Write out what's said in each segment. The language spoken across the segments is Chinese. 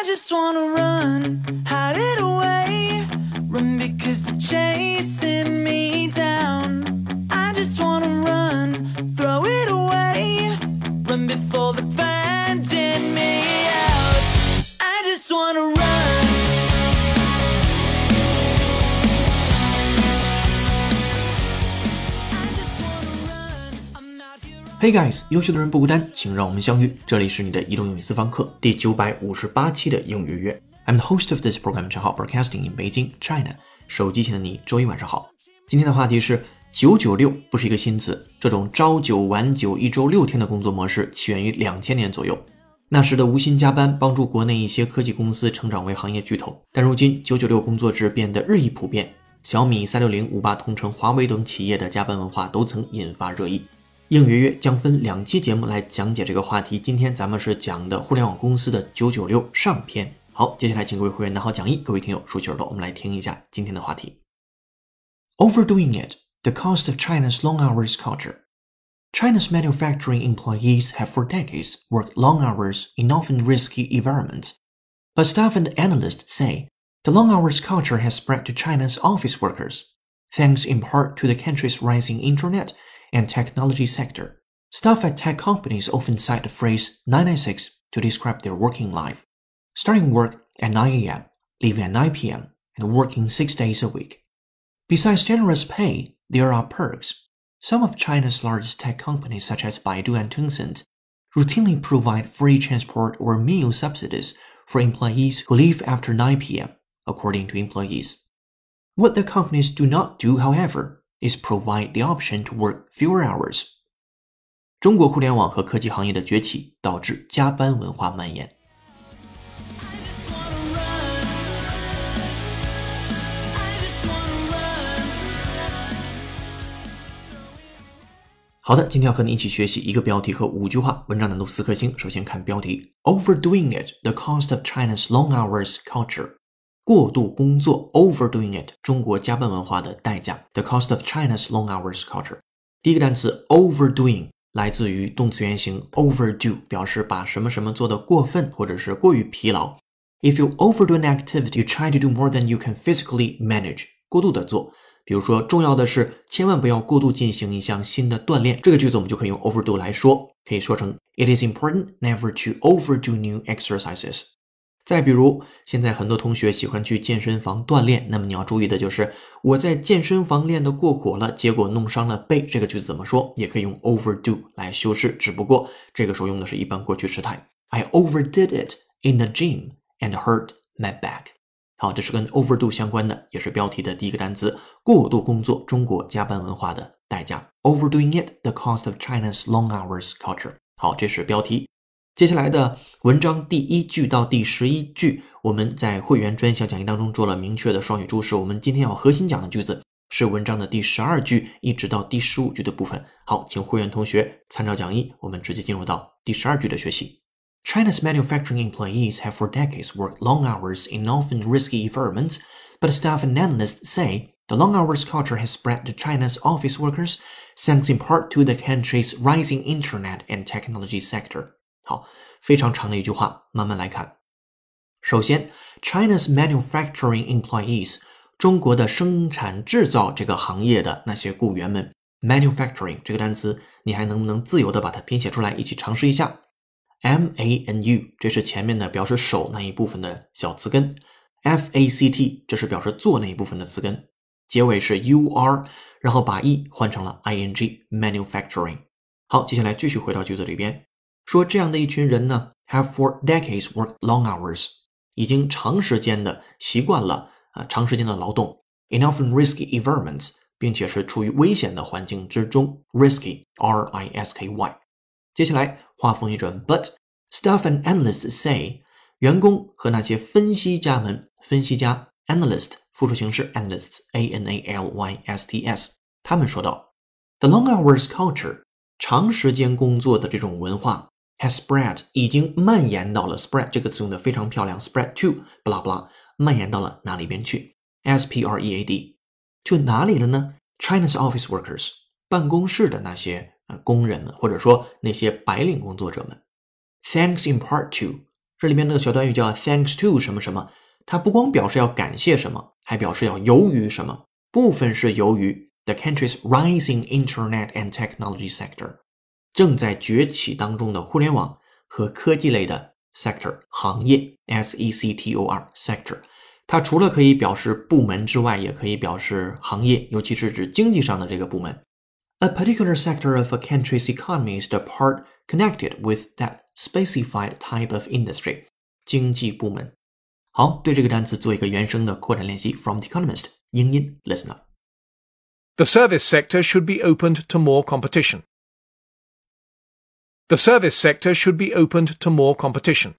I just wanna run, hide it away. Run because they're chasing me Hey guys，优秀的人不孤单，请让我们相遇。这里是你的移动英语私房课第九百五十八期的英语约。I'm the host of this program，陈浩，broadcasting in Beijing, China。手机前的你，周一晚上好。今天的话题是九九六不是一个新词，这种朝九晚九、一周六天的工作模式起源于两千年左右。那时的无薪加班帮助国内一些科技公司成长为行业巨头，但如今九九六工作制变得日益普遍，小米、三六零、五八同城、华为等企业的加班文化都曾引发热议。应约约将分两期节目来讲解这个话题。今天咱们是讲的互联网公司的九九六上篇。好，接下来请各位会员拿好讲义，各位听友竖起耳朵，我们来听一下今天的话题。Overdoing it, the cost of China's long hours culture. China's manufacturing employees have for decades worked long hours in often risky environments. But staff and analysts say the long hours culture has spread to China's office workers, thanks in part to the country's rising internet and technology sector. Staff at tech companies often cite the phrase 996 to describe their working life, starting work at 9 a.m., leaving at 9 p.m., and working six days a week. Besides generous pay, there are perks. Some of China's largest tech companies, such as Baidu and Tencent, routinely provide free transport or meal subsidies for employees who leave after 9 p.m., according to employees. What the companies do not do, however, is provide the option to work fewer hours. 中国互联网和科技行业的崛起导致加班文化蔓延。好的，今天要和你一起学习一个标题和五句话，文章难度四颗星。首先看标题：Overdoing it: The cost of China's long hours culture。过度工作，overdoing it，中国加班文化的代价。The cost of China's long hours culture。第一个单词 overdoing 来自于动词原形 overdo，表示把什么什么做得过分或者是过于疲劳。If you overdo an activity, you try to do more than you can physically manage。过度的做，比如说重要的是千万不要过度进行一项新的锻炼。这个句子我们就可以用 overdo 来说，可以说成 It is important never to overdo new exercises。 再比如，现在很多同学喜欢去健身房锻炼，那么你要注意的就是我在健身房练得过火了，结果弄伤了背。这个句子怎么说？也可以用 overdo 来修饰，只不过这个时候用的是一般过去时态。I overdid it in the gym and hurt my back。好，这是跟 overdo 相关的，也是标题的第一个单词：过度工作，中国加班文化的代价。Overdoing it, the cost of China's long hours culture。好，这是标题。接下来的文章第一句到第十一句，我们在会员专项讲义当中做了明确的双语注释。我们今天要核心讲的句子是文章的第十二句一直到第十五句的部分。好，请会员同学参照讲义，我们直接进入到第十二句的学习。China's manufacturing employees have for decades worked long hours in often risky environments, but staff and analysts say the long hours culture has spread to China's office workers, thanks in part to the country's rising internet and technology sector. 好，非常长的一句话，慢慢来看。首先，China's manufacturing employees，中国的生产制造这个行业的那些雇员们，manufacturing 这个单词，你还能不能自由的把它拼写出来？一起尝试一下。M A N U，这是前面的表示手那一部分的小词根；F A C T，这是表示做那一部分的词根。结尾是 U R，然后把 E 换成了 I N G，manufacturing。好，接下来继续回到句子里边，说这样的一群人呢，have for decades worked long hours，已经长时间的习惯了啊、长时间的劳动，in often risky environments，并且是处于危险的环境之中，risky，R I S K Y。接下来话锋一转，But staff and analysts say，员工和那些分析家们，分析家 analyst 复数形式 analysts，A N A L Y S T S，他们说道，The long hours culture，长时间工作的这种文化 has spread，已经蔓延到了 spread 这个词用的非常漂亮，spread to 不拉不拉，蔓延到了哪里边去？S P R E A D，就哪里了呢？China's office workers，办公室的那些呃工人们，或者说那些白领工作者们。Thanks in part to，这里面那个小短语叫 thanks to 什么什么，它不光表示要感谢什么，还表示要由于什么。部分是由于 the country's rising internet and technology sector 正在崛起当中的互联网和科技类的 sector 行业 s e c t o r sector。它除了可以表示部门之外，也可以表示行业，尤其是指经济上的这个部门。A particular sector of a country's economy is the part connected with that specified type of industry。经济部门。好，对这个单词做一个原声的扩展练习。From The Economist，英音，listen up。The service sector should be opened to more competition. The service sector should be opened to more competition.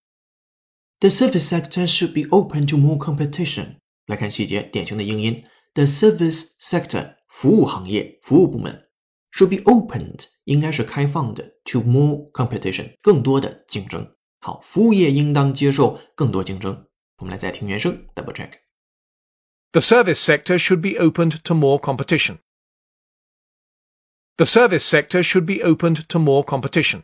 The service sector should be open to more competition。来看细节，典型的英音。The service sector，服务行业、服务部门，should be opened，应该是开放的，to more competition，更多的竞争。好，服务业应当接受更多竞争。我们来再听原声，double check。The service sector should be opened to more competition. The service sector should be opened to more competition.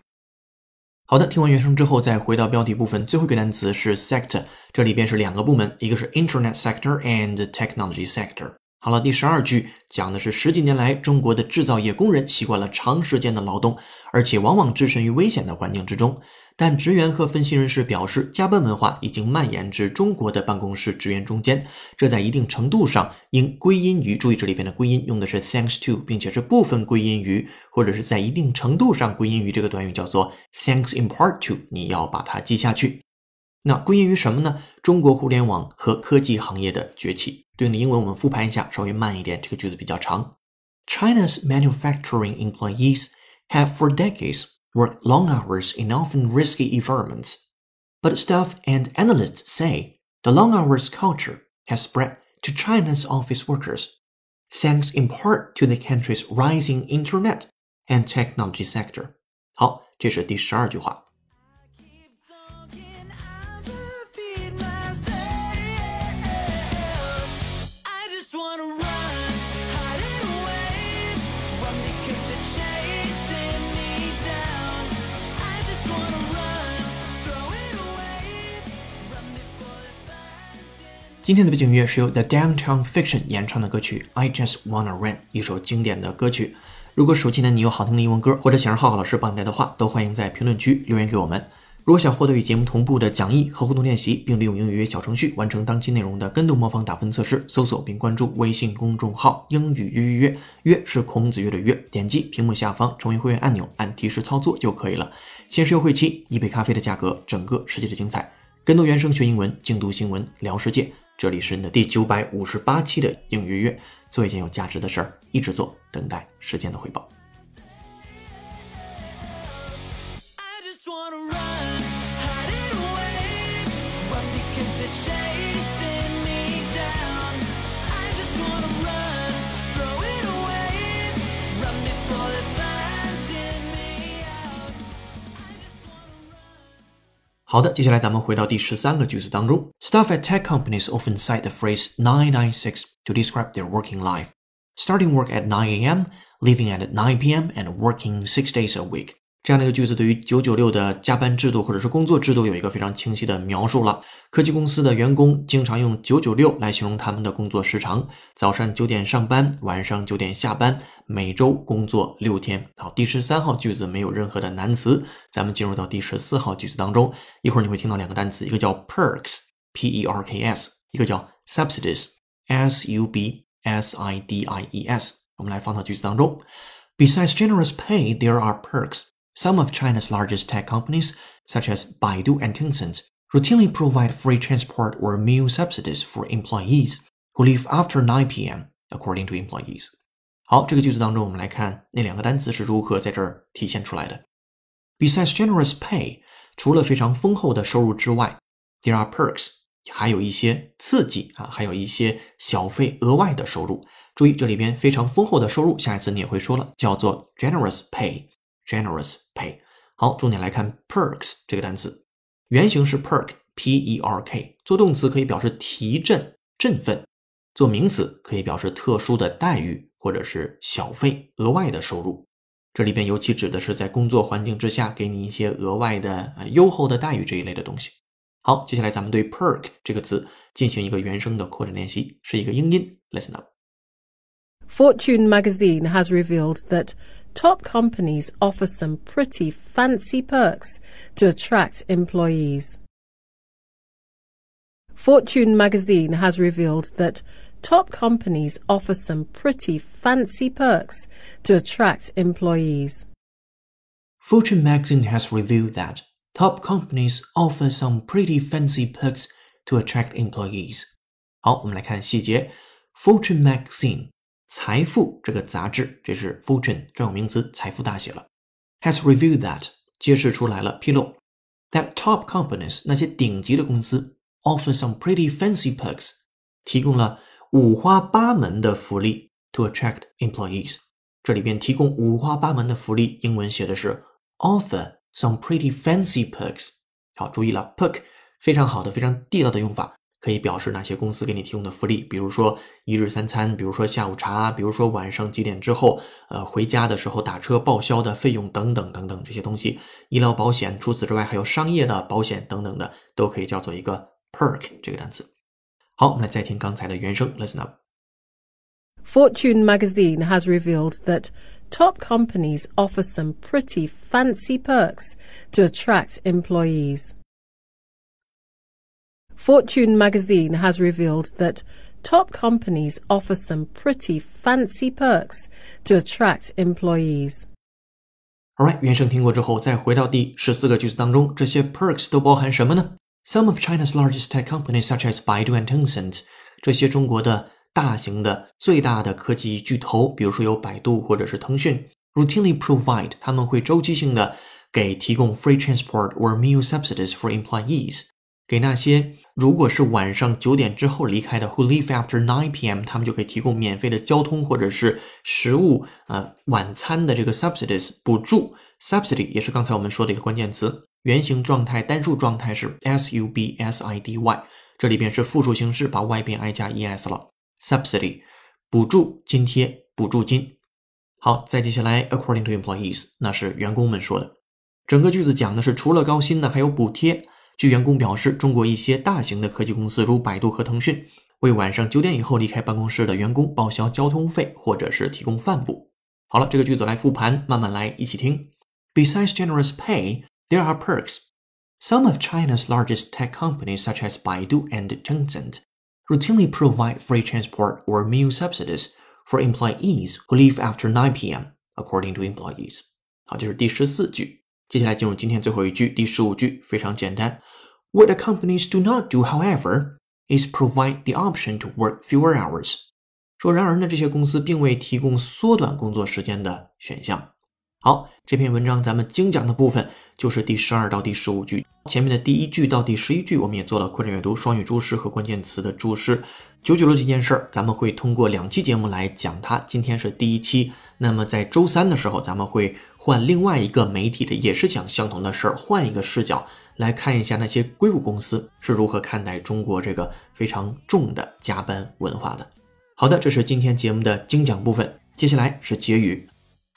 好的，听完原声之后，再回到标题部分，最后一个单词是 sector，这里边是两个部门，一个是 Internet sector and technology sector。好了，第十二句讲的是十几年来，中国的制造业工人习惯了长时间的劳动，而且往往置身于危险的环境之中。但职员和分析人士表示，加班文化已经蔓延至中国的办公室职员中间。这在一定程度上应归因于，注意这里边的归因用的是 thanks to，并且是部分归因于，或者是在一定程度上归因于这个短语叫做 thanks in part to，你要把它记下去。那归因于什么呢？中国互联网和科技行业的崛起。对应的英文我们复盘一下，稍微慢一点，这个句子比较长。China's manufacturing employees have for decades work long hours in often risky environments. But staff and analysts say the long hours culture has spread to China's office workers, thanks in part to the country's rising internet and technology sector. 好，这是第十二句话。 今天的背景音乐是由 The Downtown Fiction 演唱的歌曲《I Just Wanna Run》，一首经典的歌曲。如果手机呢你有好听的英文歌，或者想让浩浩老师帮你带的话，都欢迎在评论区留言给我们。如果想获得与节目同步的讲义和互动练习，并利用英语约小程序完成当期内容的跟读模仿打分测试，搜索并关注微信公众号“英语约约约”，约是孔子约的约。点击屏幕下方成为会员按钮，按提示操作就可以了。限时优惠期，一杯咖啡的价格，整个世界的精彩。跟读原声学英文，精读新闻聊世界。这里是你的第九百五十八期的英语约，做一件有价值的事儿，一直做，等待时间的回报。好的，接下来咱们回到第十三个句子当中。Staff at tech companies often cite the phrase 996 to describe their working life, starting work at 9 a.m., leaving at 9 p.m., and working six days a week. 这样的一个句子对于九九六的加班制度或者是工作制度有一个非常清晰的描述了。科技公司的员工经常用九九六来形容他们的工作时长：早上九点上班，晚上九点下班，每周工作六天。好，第十三号句子没有任何的难词，咱们进入到第十四号句子当中。一会儿你会听到两个单词，一个叫 perks，p-e-r-k-s，一个叫 subsidies，s-u-b-s-i-d-i-e-s。我们来放到句子当中。Besides generous pay, there are perks. Some of China's largest tech companies, such as Baidu and Tencent, routinely provide free transport or meal subsidies for employees who leave after 9 p.m., according to employees. 好，这个句子当中，我们来看那两个单词是如何在这儿体现出来的。Besides generous pay，除了非常丰厚的收入之外，there are perks，还有一些刺激啊，还有一些小费额外的收入。注意这里边非常丰厚的收入，下一次你也会说了，叫做 generous pay。 Generous pay。好，重点来看 perks 这个单词，原型是 perk，p-e-r-k，做动词可以表示提振、振奋，做名词可以表示特殊的待遇或者是小费、额外的收入。这里边尤其指的是在工作环境之下给你一些额外的、优厚的待遇这一类的东西。好，接下来咱们对 perk 这个词进行一个原声的扩展练习，是一个英音。Listen up. Fortune magazine has revealed that top companies offer some pretty fancy perks to attract employees. Fortune magazine has revealed that top companies offer some pretty fancy perks to attract employees. Fortune magazine has revealed that top companies offer some pretty fancy perks to attract employees. 好，我们来看细节。Fortune magazine 财富这个杂志，这是 Fortune 专有名词，财富大写了。Has revealed that 揭示出来了，披露 that top companies 那些顶级的公司 offer some pretty fancy perks 提供了五花八门的福利 to attract employees。这里边提供五花八门的福利，英文写的是 offer some pretty fancy perks。好，注意了，perk 非常好的、非常地道的用法，可以表示哪些公司给你提供的福利，比如说一日三餐，比如说下午茶，比如说晚上几点之后，呃，回家的时候打车报销的费用等等等等这些东西，医疗保险，除此之外还有商业的保险等等的，都可以叫做一个 perk 这个单词。好，我们来再听刚才的原声，listen up。Fortune magazine has revealed that top companies offer some pretty fancy perks to attract employees. Fortune magazine has revealed that top companies offer some pretty fancy perks to attract employees. Alright，原声听过之后，再回到第十四个句子当中，这些 perks 都包含什么呢？Some of China's largest tech companies, such as Baidu and Tencent，这些中国的大型的、最大的科技巨头，比如说有百度或者是腾讯，routinely provide，他们会周期性的给提供 free transport or meal subsidies for employees， 给那些如果是晚上九点之后离开的，who leave after nine p.m.，他们就可以提供免费的交通或者是食物啊、呃、晚餐的这个 subsidies 补助。subsidy 也是刚才我们说的一个关键词，原形状态单数状态是 s u b s i d y，这里边是复数形式，把 y 变 i 加 e s 了。subsidy 补助津贴补助金。好，再接下来，according to employees，那是员工们说的。整个句子讲的是除了高薪呢，还有补贴。据员工表示，中国一些大型的科技公司，如百度和腾讯，为晚上九点以后离开办公室的员工报销交通费，或者是提供饭补。好了，这个句子来复盘，慢慢来，一起听。Besides generous pay, there are perks. Some of China's largest tech companies, such as Baidu and Tencent, routinely provide free transport or meal subsidies for employees who leave after 9 p.m., according to employees. 好，这是第十四句。 接下来进入今天最后一句，第十五句非常简单。What the companies do not do, however, is provide the option to work fewer hours. 说，然而呢，这些公司并未提供缩短工作时间的选项。好，这篇文章咱们精讲的部分就是第十二到第十五句，前面的第一句到第十一句，我们也做了扩展阅读、双语注释和关键词的注释。九九六这件事儿，咱们会通过两期节目来讲它。今天是第一期，那么在周三的时候，咱们会换另外一个媒体的，也是讲相同的事儿，换一个视角来看一下那些硅谷公司是如何看待中国这个非常重的加班文化的。好的，这是今天节目的精讲部分，接下来是结语。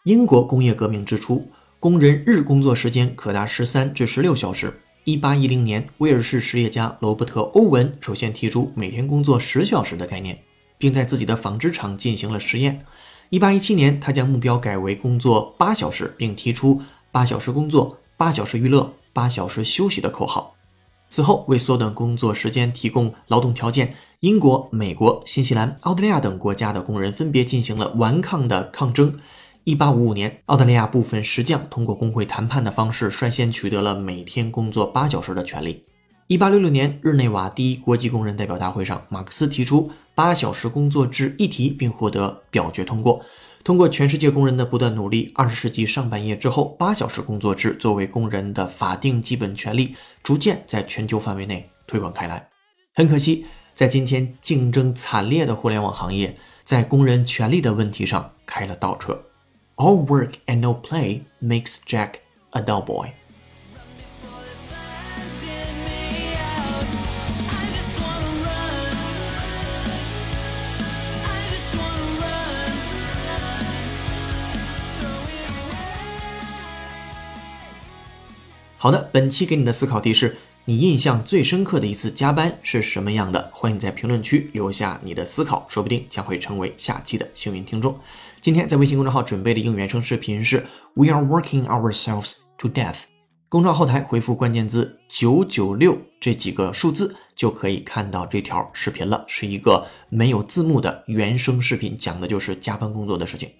英国工业革命之初，工人日工作时间可达十三至十六小时。一八一零年，威尔士实业家罗伯特·欧文首先提出每天工作十小时的概念，并在自己的纺织厂进行了实验。一八一七年，他将目标改为工作八小时，并提出“八小时工作、八小时娱乐、八小时休息”的口号。此后，为缩短工作时间提供劳动条件，英国、美国、新西兰、澳大利亚等国家的工人分别进行了顽抗的抗争。一八五五年，澳大利亚部分石匠通过工会谈判的方式，率先取得了每天工作八小时的权利。一八六六年，日内瓦第一国际工人代表大会上，马克思提出八小时工作制议题，并获得表决通过。通过全世界工人的不断努力，二十世纪上半叶之后，八小时工作制作为工人的法定基本权利，逐渐在全球范围内推广开来。很可惜，在今天竞争惨烈的互联网行业，在工人权利的问题上开了倒车。All work and no play makes Jack a dull boy。好的，本期给你的思考题是：你印象最深刻的一次加班是什么样的？欢迎在评论区留下你的思考，说不定将会成为下期的幸运听众。今天在微信公众号准备的应原声视频是 "We are working ourselves to death"。公众号后台回复关键字“九九六”这几个数字，就可以看到这条视频了。是一个没有字幕的原声视频，讲的就是加班工作的事情。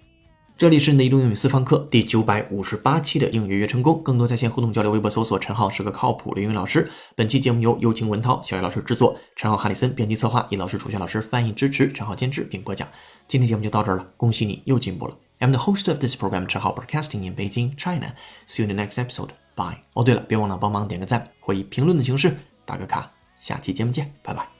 这里是你的移动英语私房课第九百五十八期的英语约成功。更多在线互动交流，微博搜索“陈浩是个靠谱的英语老师”。本期节目由有情文涛、小叶老师制作，陈浩、哈里森编辑策划，易老师、楚轩老师翻译支持，陈浩监制并播讲。今天节目就到这儿了，恭喜你又进步了。I'm the host of this program, 陈浩 Broadcasting in Beijing, China. See you in the next episode. Bye. 哦，对了，别忘了帮忙点个赞或以评论的形式打个卡。下期节目见，拜拜。